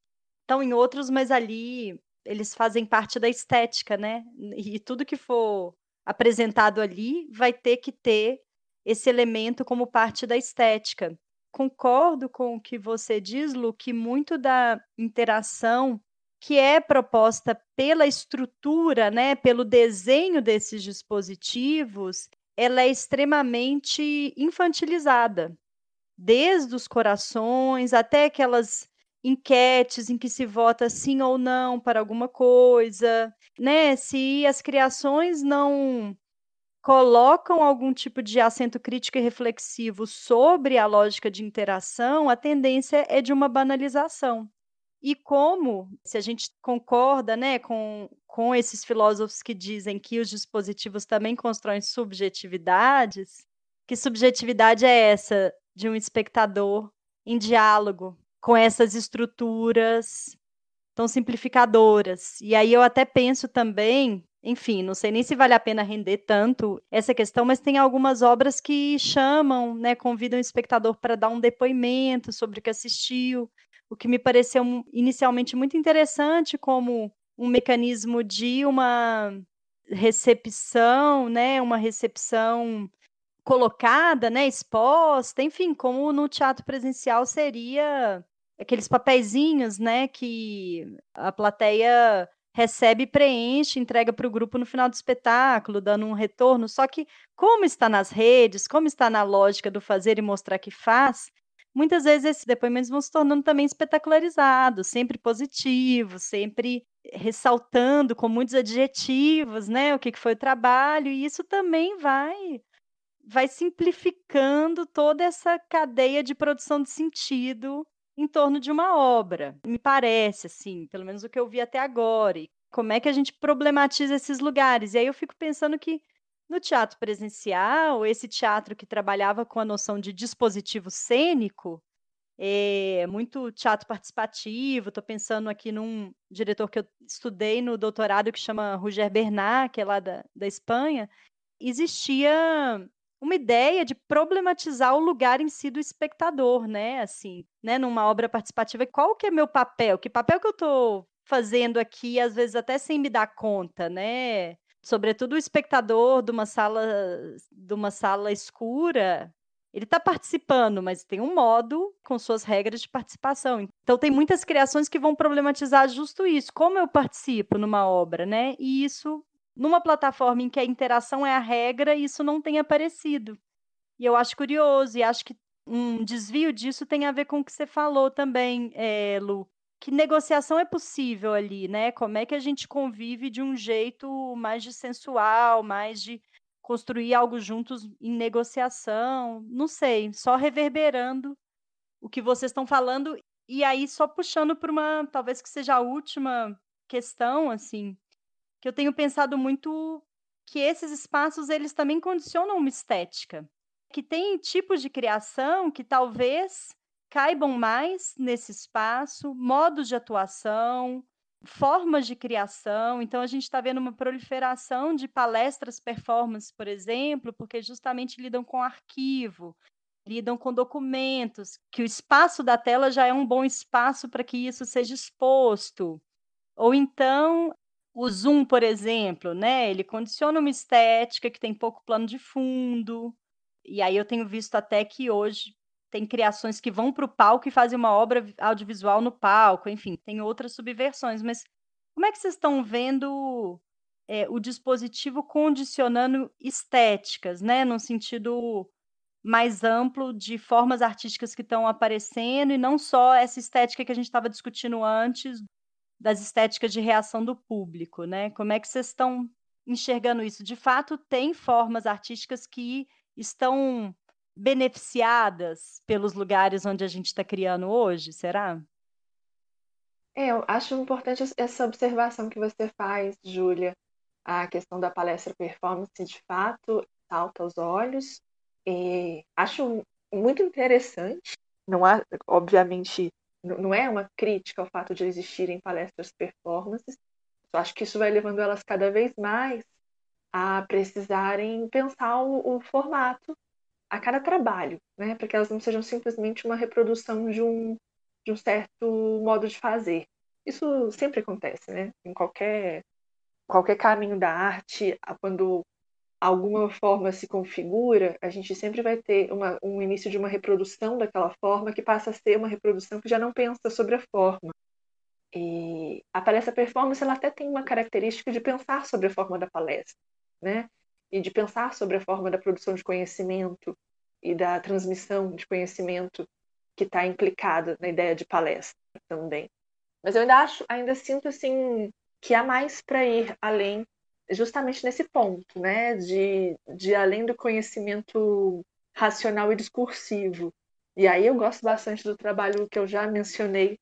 estão em outros, mas ali eles fazem parte da estética, né? E tudo que for apresentado ali vai ter que ter esse elemento como parte da estética. Concordo com o que você diz, Lu, que muito da interação que é proposta pela estrutura, né, pelo desenho desses dispositivos, ela é extremamente infantilizada. Desde os corações até aquelas enquetes em que se vota sim ou não para alguma coisa, né? Se as criações não colocam algum tipo de acento crítico e reflexivo sobre a lógica de interação, a tendência é de uma banalização. E como, se a gente concorda né, com, com esses filósofos que dizem que os dispositivos também constroem subjetividades, que subjetividade é essa de um espectador em diálogo com essas estruturas tão simplificadoras. E aí eu até penso também, enfim, não sei nem se vale a pena render tanto essa questão, mas tem algumas obras que chamam, né, convidam o espectador para dar um depoimento sobre o que assistiu, o que me pareceu inicialmente muito interessante como um mecanismo de uma recepção, né, uma recepção colocada, né, exposta, enfim, como no teatro presencial seria aqueles papeizinhos, né, que a plateia recebe, preenche, entrega para o grupo no final do espetáculo, dando um retorno. Só que, como está nas redes, como está na lógica do fazer e mostrar que faz, muitas vezes esses depoimentos vão se tornando também espetacularizados, sempre positivos, sempre ressaltando com muitos adjetivos, né, o que foi o trabalho, e isso também vai vai simplificando toda essa cadeia de produção de sentido em torno de uma obra. Me parece, assim, pelo menos o que eu vi até agora. E Como é que a gente problematiza esses lugares? E aí eu fico pensando que no teatro presencial, esse teatro que trabalhava com a noção de dispositivo cênico, é muito teatro participativo. Estou pensando aqui num diretor que eu estudei no doutorado que chama Roger Bernard, que é lá da, da Espanha. Existia uma ideia de problematizar o lugar em si do espectador, né? Assim, né? Numa obra participativa, qual que é meu papel? Que papel que eu estou fazendo aqui, às vezes até sem me dar conta, né? Sobretudo o espectador de uma sala, de uma sala escura, ele está participando, mas tem um modo com suas regras de participação. Então tem muitas criações que vão problematizar justo isso. Como eu participo numa obra, né? E isso numa plataforma em que a interação é a regra, isso não tem aparecido. E eu acho curioso, e acho que um desvio disso tem a ver com o que você falou também, é, Lu. Que negociação é possível ali, né? Como é que a gente convive de um jeito mais de sensual, mais de construir algo juntos em negociação? Não sei, só reverberando o que vocês estão falando e aí só puxando para uma, talvez que seja a última questão, assim, que eu tenho pensado muito que esses espaços eles também condicionam uma estética, que tem tipos de criação que talvez caibam mais nesse espaço, modos de atuação, formas de criação. Então a gente está vendo uma proliferação de palestras performance, por exemplo, porque justamente lidam com arquivo, lidam com documentos, que o espaço da tela já é um bom espaço para que isso seja exposto. Ou então o Zoom, por exemplo, né? Ele condiciona uma estética que tem pouco plano de fundo. E aí eu tenho visto até que hoje tem criações que vão para o palco e fazem uma obra audiovisual no palco, enfim, tem outras subversões. Mas como é que vocês estão vendo é, o dispositivo condicionando estéticas, né? No sentido mais amplo de formas artísticas que estão aparecendo e não só essa estética que a gente estava discutindo antes das estéticas de reação do público, né? Como é que vocês estão enxergando isso? De fato, tem formas artísticas que estão beneficiadas pelos lugares onde a gente está criando hoje, será? É, eu acho importante essa observação que você faz, Júlia. A questão da palestra performance, de fato, salta aos olhos. E acho muito interessante. Não há, obviamente, não é uma crítica ao fato de existirem palestras performances, eu acho que isso vai levando elas cada vez mais a precisarem pensar o, o formato a cada trabalho, né? para que elas não sejam simplesmente uma reprodução de um, de um certo modo de fazer. Isso sempre acontece, né? Em qualquer, qualquer caminho da arte, quando alguma forma se configura, a gente sempre vai ter uma, um início de uma reprodução daquela forma que passa a ser uma reprodução que já não pensa sobre a forma. E a palestra performance ela até tem uma característica de pensar sobre a forma da palestra, né? E de pensar sobre a forma da produção de conhecimento e da transmissão de conhecimento que está implicada na ideia de palestra também. Mas eu ainda acho, ainda sinto assim que há mais para ir além justamente nesse ponto, né, de, de além do conhecimento racional e discursivo. E aí eu gosto bastante do trabalho que eu já mencionei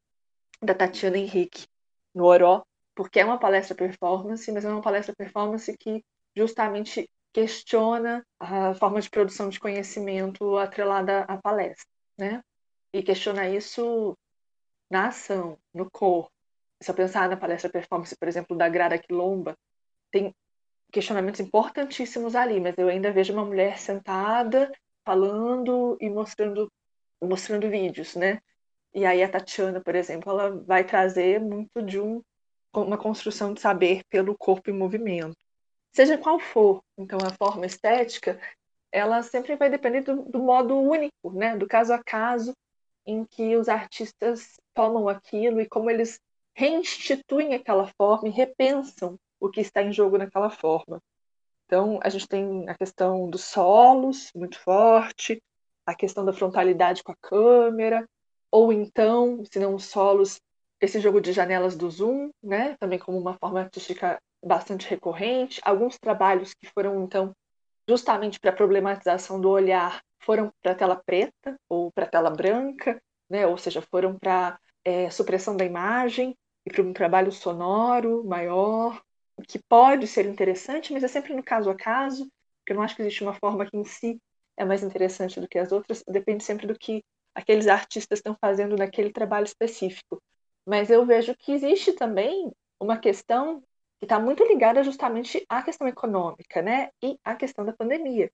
da Tatiana Henrique no Oró, porque é uma palestra performance, mas é uma palestra performance que justamente questiona a forma de produção de conhecimento atrelada à palestra, né? E questiona isso na ação, no corpo. Se eu pensar na palestra performance, por exemplo, da Grada Quilomba, tem questionamentos importantíssimos ali, mas eu ainda vejo uma mulher sentada, falando e mostrando, mostrando vídeos, né? E aí a Tatiana, por exemplo, ela vai trazer muito de um, uma construção de saber pelo corpo em movimento. Seja qual for, então, a forma estética, ela sempre vai depender do, do modo único, né? Do caso a caso em que os artistas tomam aquilo e como eles reinstituem aquela forma e repensam o que está em jogo naquela forma. Então, a gente tem a questão dos solos, muito forte, a questão da frontalidade com a câmera, ou então, se não os solos, esse jogo de janelas do zoom, né, também como uma forma artística bastante recorrente. Alguns trabalhos que foram, então, justamente para a problematização do olhar, foram para a tela preta ou para a tela branca, né, ou seja, foram para é, supressão da imagem. ir para um trabalho sonoro maior, que pode ser interessante, mas é sempre no caso a caso, porque eu não acho que existe uma forma que em si é mais interessante do que as outras, depende sempre do que aqueles artistas estão fazendo naquele trabalho específico. Mas eu vejo que existe também uma questão que está muito ligada justamente à questão econômica, né? E à questão da pandemia.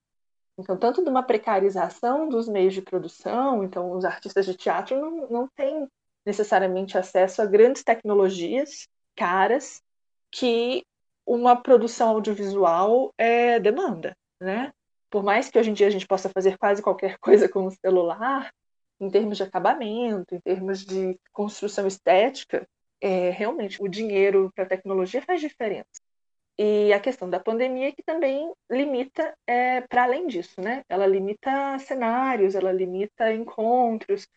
Então, tanto de uma precarização dos meios de produção, então os artistas de teatro não, não têm necessariamente acesso a grandes tecnologias caras que uma produção audiovisual é, demanda, né? Por mais que hoje em dia a gente possa fazer quase qualquer coisa com o celular, em termos de acabamento, em termos de construção estética, é, realmente o dinheiro para a tecnologia faz diferença. E a questão da pandemia que também limita é, para além disso, né? Ela limita cenários, ela limita encontros.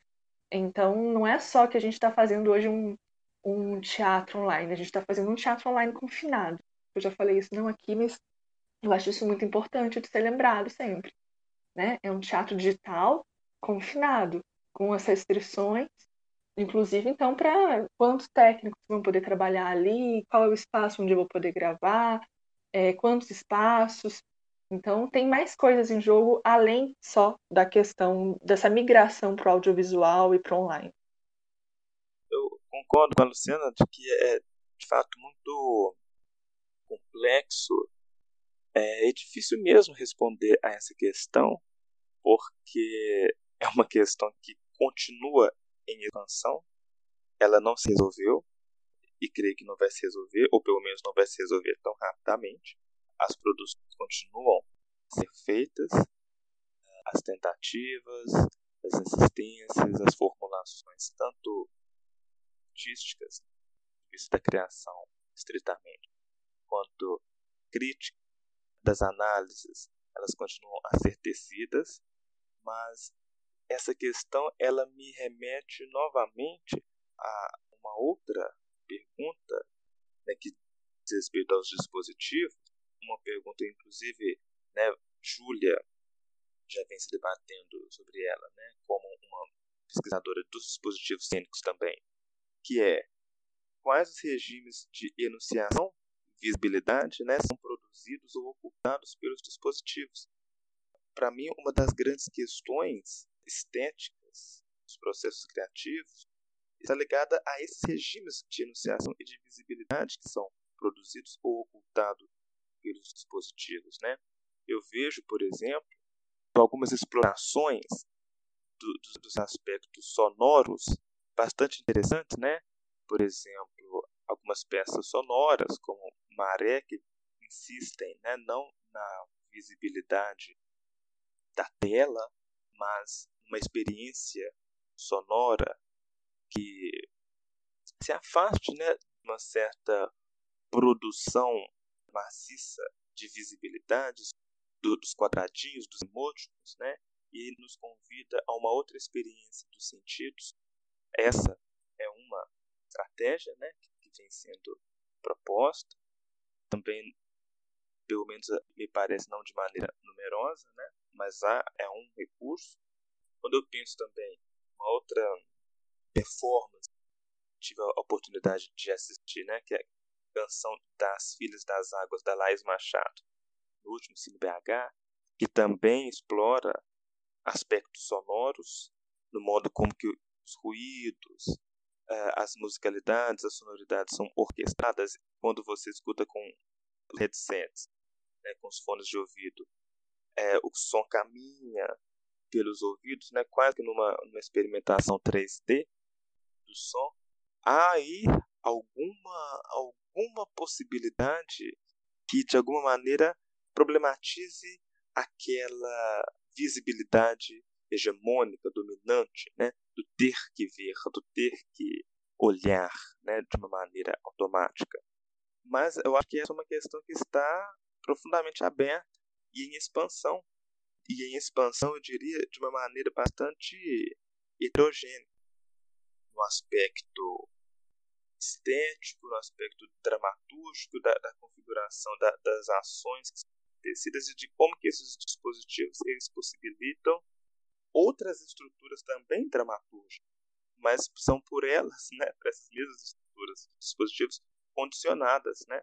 Então, não é só que a gente está fazendo hoje um, um teatro online, a gente está fazendo um teatro online confinado. Eu já falei isso não aqui, mas eu acho isso muito importante de ser lembrado sempre. Né? É um teatro digital confinado, com as restrições Inclusive, então, para quantos técnicos vão poder trabalhar ali, qual é o espaço onde eu vou poder gravar, é, quantos espaços. Então, tem mais coisas em jogo além só da questão dessa migração para o audiovisual e para online. Eu concordo com a Luciana de que é, de fato, muito complexo é, é difícil mesmo responder a essa questão, porque é uma questão que continua em expansão, ela não se resolveu e creio que não vai se resolver, ou pelo menos não vai se resolver tão rapidamente. As produções continuam a ser feitas, as tentativas, as insistências, as formulações, tanto artísticas, isso da criação estritamente, quanto crítica das análises, elas continuam a ser tecidas, mas essa questão ela me remete novamente a uma outra pergunta né, que diz respeito aos dispositivos, uma pergunta inclusive, né, Júlia já vem se debatendo sobre ela, né, como uma pesquisadora dos dispositivos cênicos também, que é quais os regimes de enunciação, visibilidade, né, são produzidos ou ocultados pelos dispositivos. Para mim, uma das grandes questões estéticas dos processos criativos está ligada a esses regimes de enunciação e de visibilidade que são produzidos ou ocultados pelos dispositivos. Né? Eu vejo, por exemplo, algumas explorações do, dos, dos aspectos sonoros bastante interessantes, né? Por exemplo, algumas peças sonoras, como Maré, que insistem né, não na visibilidade da tela, mas uma experiência sonora que se afaste né, de uma certa produção maciça de visibilidades do, dos quadradinhos, dos emojis, né, e nos convida a uma outra experiência dos sentidos. Essa é uma estratégia né, que vem sendo proposta, também, pelo menos me parece, não de maneira numerosa, né, mas há, é um recurso quando eu penso também uma outra performance, tive a oportunidade de assistir, né, que é a canção das Filhas das Águas da Laís Machado, no último Cine BH, que também explora aspectos sonoros, no modo como que os ruídos, eh, as musicalidades, as sonoridades são orquestradas quando você escuta com headsets, né, com os fones de ouvido. É, o som caminha, pelos ouvidos, né, quase que numa, numa experimentação 3D do som, há aí alguma, alguma possibilidade que de alguma maneira problematize aquela visibilidade hegemônica, dominante, né, do ter que ver, do ter que olhar né, de uma maneira automática. Mas eu acho que essa é uma questão que está profundamente aberta e em expansão e em expansão, eu diria, de uma maneira bastante heterogênea, no aspecto estético, no aspecto dramatúrgico da, da configuração da, das ações que são e de como que esses dispositivos eles possibilitam outras estruturas também dramatúrgicas, mas são por elas, né, por essas mesmas de dispositivos condicionadas, né?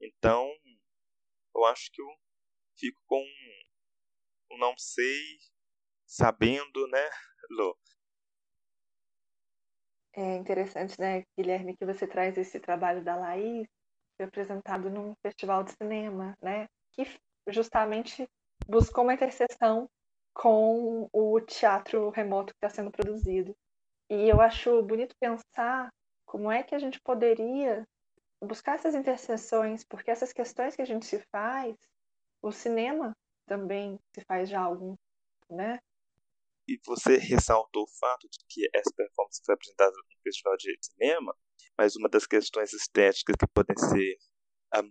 Então, eu acho que eu fico com um não sei, sabendo, né, Lô? É interessante, né, Guilherme, que você traz esse trabalho da Laís, foi apresentado num festival de cinema, né, que justamente buscou uma interseção com o teatro remoto que está sendo produzido. E eu acho bonito pensar como é que a gente poderia buscar essas interseções, porque essas questões que a gente se faz, o cinema também se faz já algum né? E você ressaltou o fato de que essa performance foi apresentada no Festival de Cinema, mas uma das questões estéticas que podem ser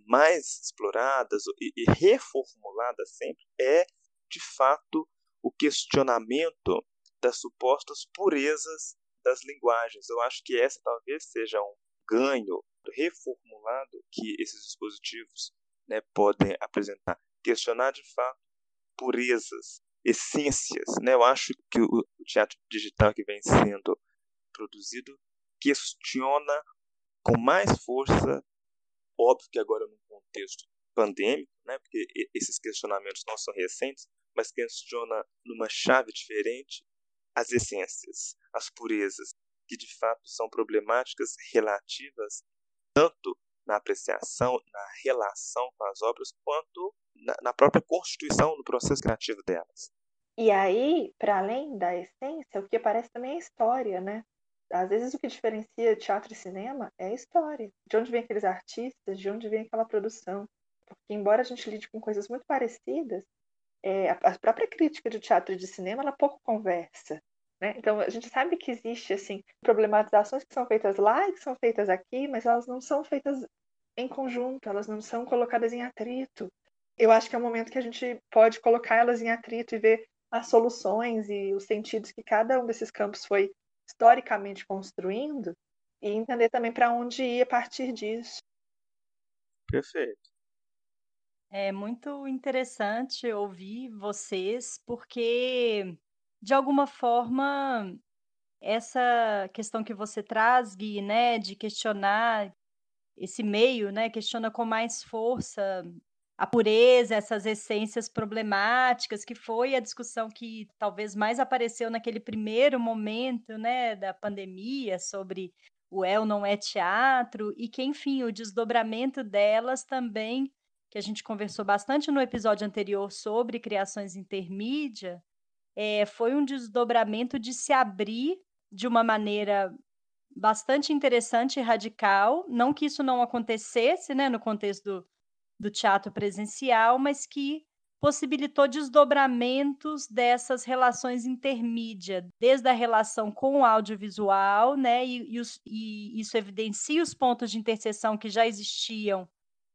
mais exploradas e reformuladas sempre é, de fato, o questionamento das supostas purezas das linguagens. Eu acho que essa talvez seja um ganho reformulado que esses dispositivos né, podem apresentar. Questionar de fato purezas, essências. Né? Eu acho que o teatro digital que vem sendo produzido questiona com mais força, óbvio que agora num contexto pandêmico, né? porque esses questionamentos não são recentes, mas questiona numa chave diferente as essências, as purezas, que de fato são problemáticas relativas tanto na apreciação, na relação com as obras, quanto na, na própria constituição, no processo criativo delas. E aí, para além da essência, o que aparece também é a história, né? Às vezes o que diferencia teatro e cinema é a história. De onde vem aqueles artistas, de onde vem aquela produção. Porque embora a gente lide com coisas muito parecidas, é, a própria crítica de teatro e de cinema ela pouco conversa. Né? Então a gente sabe que existe assim problematizações que são feitas lá e que são feitas aqui, mas elas não são feitas em conjunto, elas não são colocadas em atrito. Eu acho que é o momento que a gente pode colocar elas em atrito e ver as soluções e os sentidos que cada um desses campos foi historicamente construindo e entender também para onde ir a partir disso. Perfeito. É muito interessante ouvir vocês, porque, de alguma forma, essa questão que você traz, Gui, né, de questionar esse meio, né, questiona com mais força a pureza, essas essências problemáticas, que foi a discussão que talvez mais apareceu naquele primeiro momento, né, da pandemia, sobre o é ou não é teatro, e que, enfim, o desdobramento delas também que a gente conversou bastante no episódio anterior sobre criações intermídia, é, foi um desdobramento de se abrir de uma maneira bastante interessante e radical. Não que isso não acontecesse né, no contexto do, do teatro presencial, mas que possibilitou desdobramentos dessas relações intermídia, desde a relação com o audiovisual, né, e, e, os, e isso evidencia os pontos de interseção que já existiam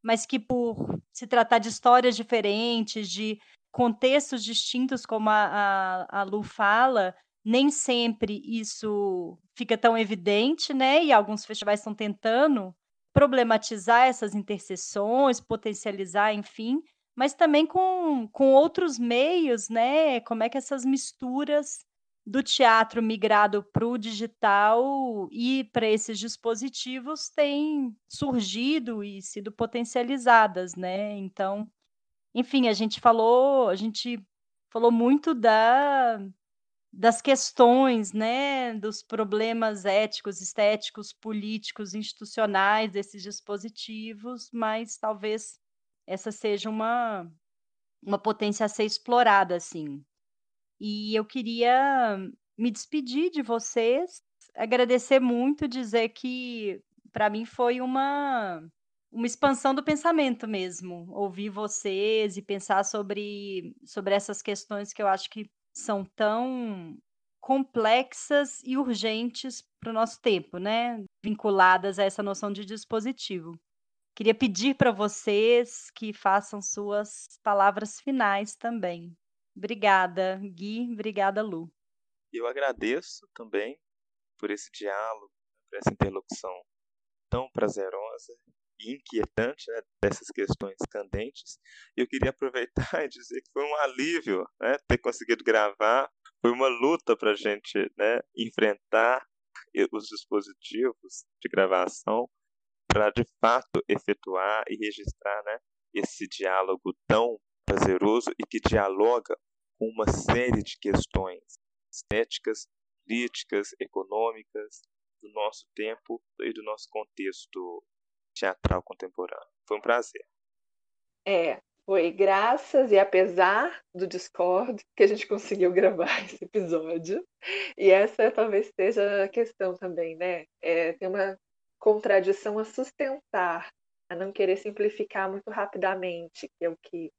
mas que por se tratar de histórias diferentes, de contextos distintos, como a, a, a Lu fala, nem sempre isso fica tão evidente, né? E alguns festivais estão tentando problematizar essas interseções, potencializar, enfim, mas também com, com outros meios, né? Como é que essas misturas do teatro migrado para o digital e para esses dispositivos têm surgido e sido potencializadas, né? Então, enfim, a gente falou, a gente falou muito da das questões, né, dos problemas éticos, estéticos, políticos, institucionais desses dispositivos, mas talvez essa seja uma uma potência a ser explorada, assim. E eu queria me despedir de vocês, agradecer muito, dizer que para mim foi uma uma expansão do pensamento mesmo, ouvir vocês e pensar sobre sobre essas questões que eu acho que são tão complexas e urgentes para o nosso tempo, né, vinculadas a essa noção de dispositivo. Queria pedir para vocês que façam suas palavras finais também. Obrigada, Gui. Obrigada, Lu. Eu agradeço também por esse diálogo, por essa interlocução tão prazerosa e inquietante né, dessas questões candentes. Eu queria aproveitar e dizer que foi um alívio né, ter conseguido gravar. Foi uma luta para a gente né, enfrentar os dispositivos de gravação para de fato efetuar e registrar né, esse diálogo tão prazeroso e que dialoga com uma série de questões estéticas, políticas, econômicas do nosso tempo e do nosso contexto teatral contemporâneo. Foi um prazer. É, foi graças e apesar do Discord que a gente conseguiu gravar esse episódio. E essa talvez seja a questão também, né? É, tem uma contradição a sustentar, a não querer simplificar muito rapidamente, que é o que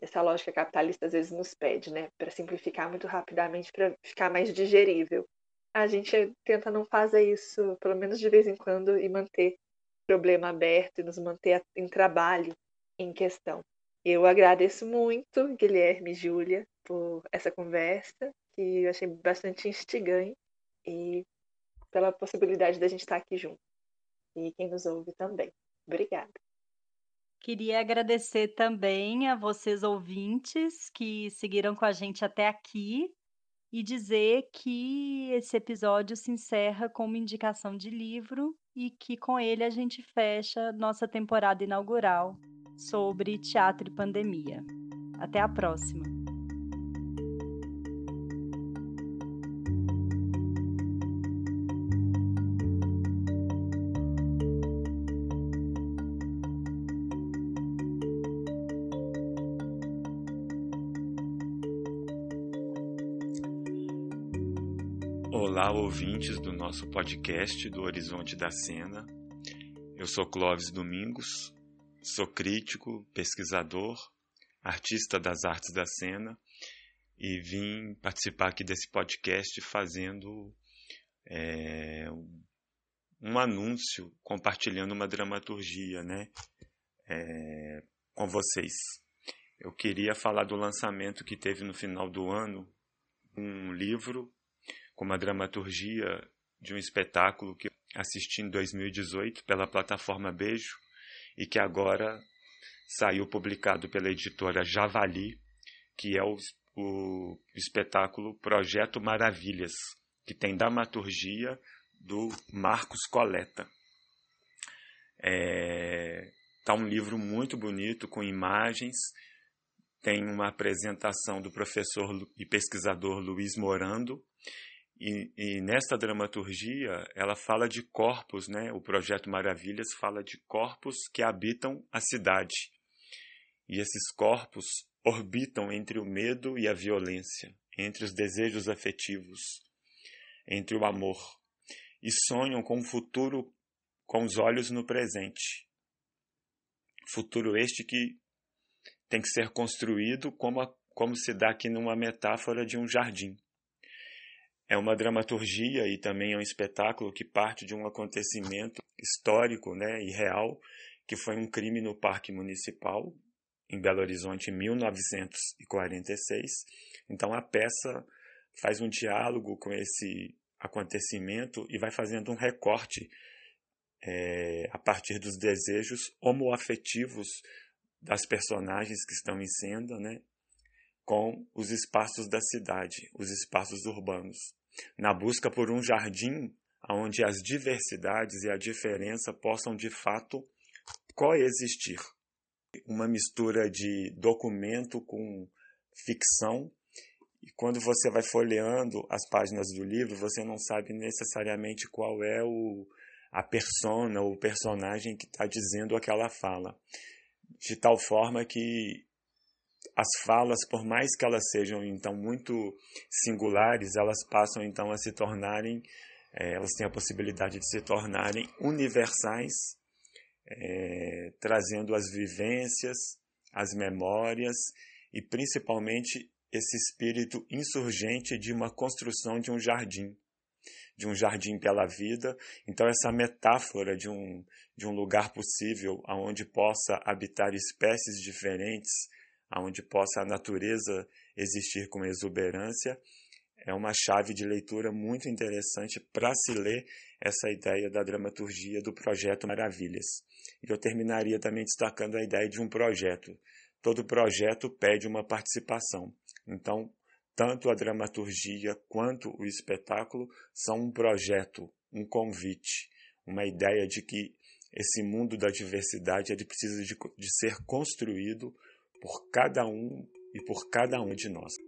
essa lógica capitalista às vezes nos pede, né? Para simplificar muito rapidamente, para ficar mais digerível. A gente tenta não fazer isso, pelo menos de vez em quando, e manter problema aberto e nos manter em trabalho em questão. Eu agradeço muito, Guilherme e Júlia, por essa conversa, que eu achei bastante instigante, e pela possibilidade da gente estar aqui junto. E quem nos ouve também. Obrigada. Queria agradecer também a vocês ouvintes que seguiram com a gente até aqui e dizer que esse episódio se encerra com uma indicação de livro e que com ele a gente fecha nossa temporada inaugural sobre teatro e pandemia. Até a próxima! Olá, ouvintes do nosso podcast do Horizonte da Cena. Eu sou Clóvis Domingos, sou crítico, pesquisador, artista das artes da cena e vim participar aqui desse podcast fazendo é, um anúncio, compartilhando uma dramaturgia né, é, com vocês. Eu queria falar do lançamento que teve no final do ano um livro com uma dramaturgia de um espetáculo que assisti em 2018 pela plataforma Beijo e que agora saiu publicado pela editora Javali, que é o, o espetáculo Projeto Maravilhas, que tem dramaturgia do Marcos Coleta. É, tá um livro muito bonito, com imagens, tem uma apresentação do professor e pesquisador Luiz Morando, e, e nesta dramaturgia, ela fala de corpos, né? O projeto Maravilhas fala de corpos que habitam a cidade. E esses corpos orbitam entre o medo e a violência, entre os desejos afetivos, entre o amor, e sonham com um futuro com os olhos no presente. Futuro este que tem que ser construído como, a, como se dá aqui numa metáfora de um jardim. É uma dramaturgia e também é um espetáculo que parte de um acontecimento histórico né, e real, que foi um crime no Parque Municipal, em Belo Horizonte, em 1946. Então a peça faz um diálogo com esse acontecimento e vai fazendo um recorte é, a partir dos desejos homoafetivos das personagens que estão em cena, né, com os espaços da cidade, os espaços urbanos, na busca por um jardim onde as diversidades e a diferença possam de fato coexistir. Uma mistura de documento com ficção, e quando você vai folheando as páginas do livro, você não sabe necessariamente qual é o, a persona o personagem que está dizendo aquela fala. De tal forma que as falas, por mais que elas sejam então muito singulares, elas passam então a se tornarem, é, elas têm a possibilidade de se tornarem universais, é, trazendo as vivências, as memórias e principalmente esse espírito insurgente de uma construção de um jardim, de um jardim pela vida. Então essa metáfora de um de um lugar possível aonde possa habitar espécies diferentes onde possa a natureza existir com exuberância, é uma chave de leitura muito interessante para se ler essa ideia da dramaturgia do projeto Maravilhas. E eu terminaria também destacando a ideia de um projeto. Todo projeto pede uma participação. Então, tanto a dramaturgia quanto o espetáculo são um projeto, um convite, uma ideia de que esse mundo da diversidade ele precisa de, de ser construído por cada um e por cada um de nós.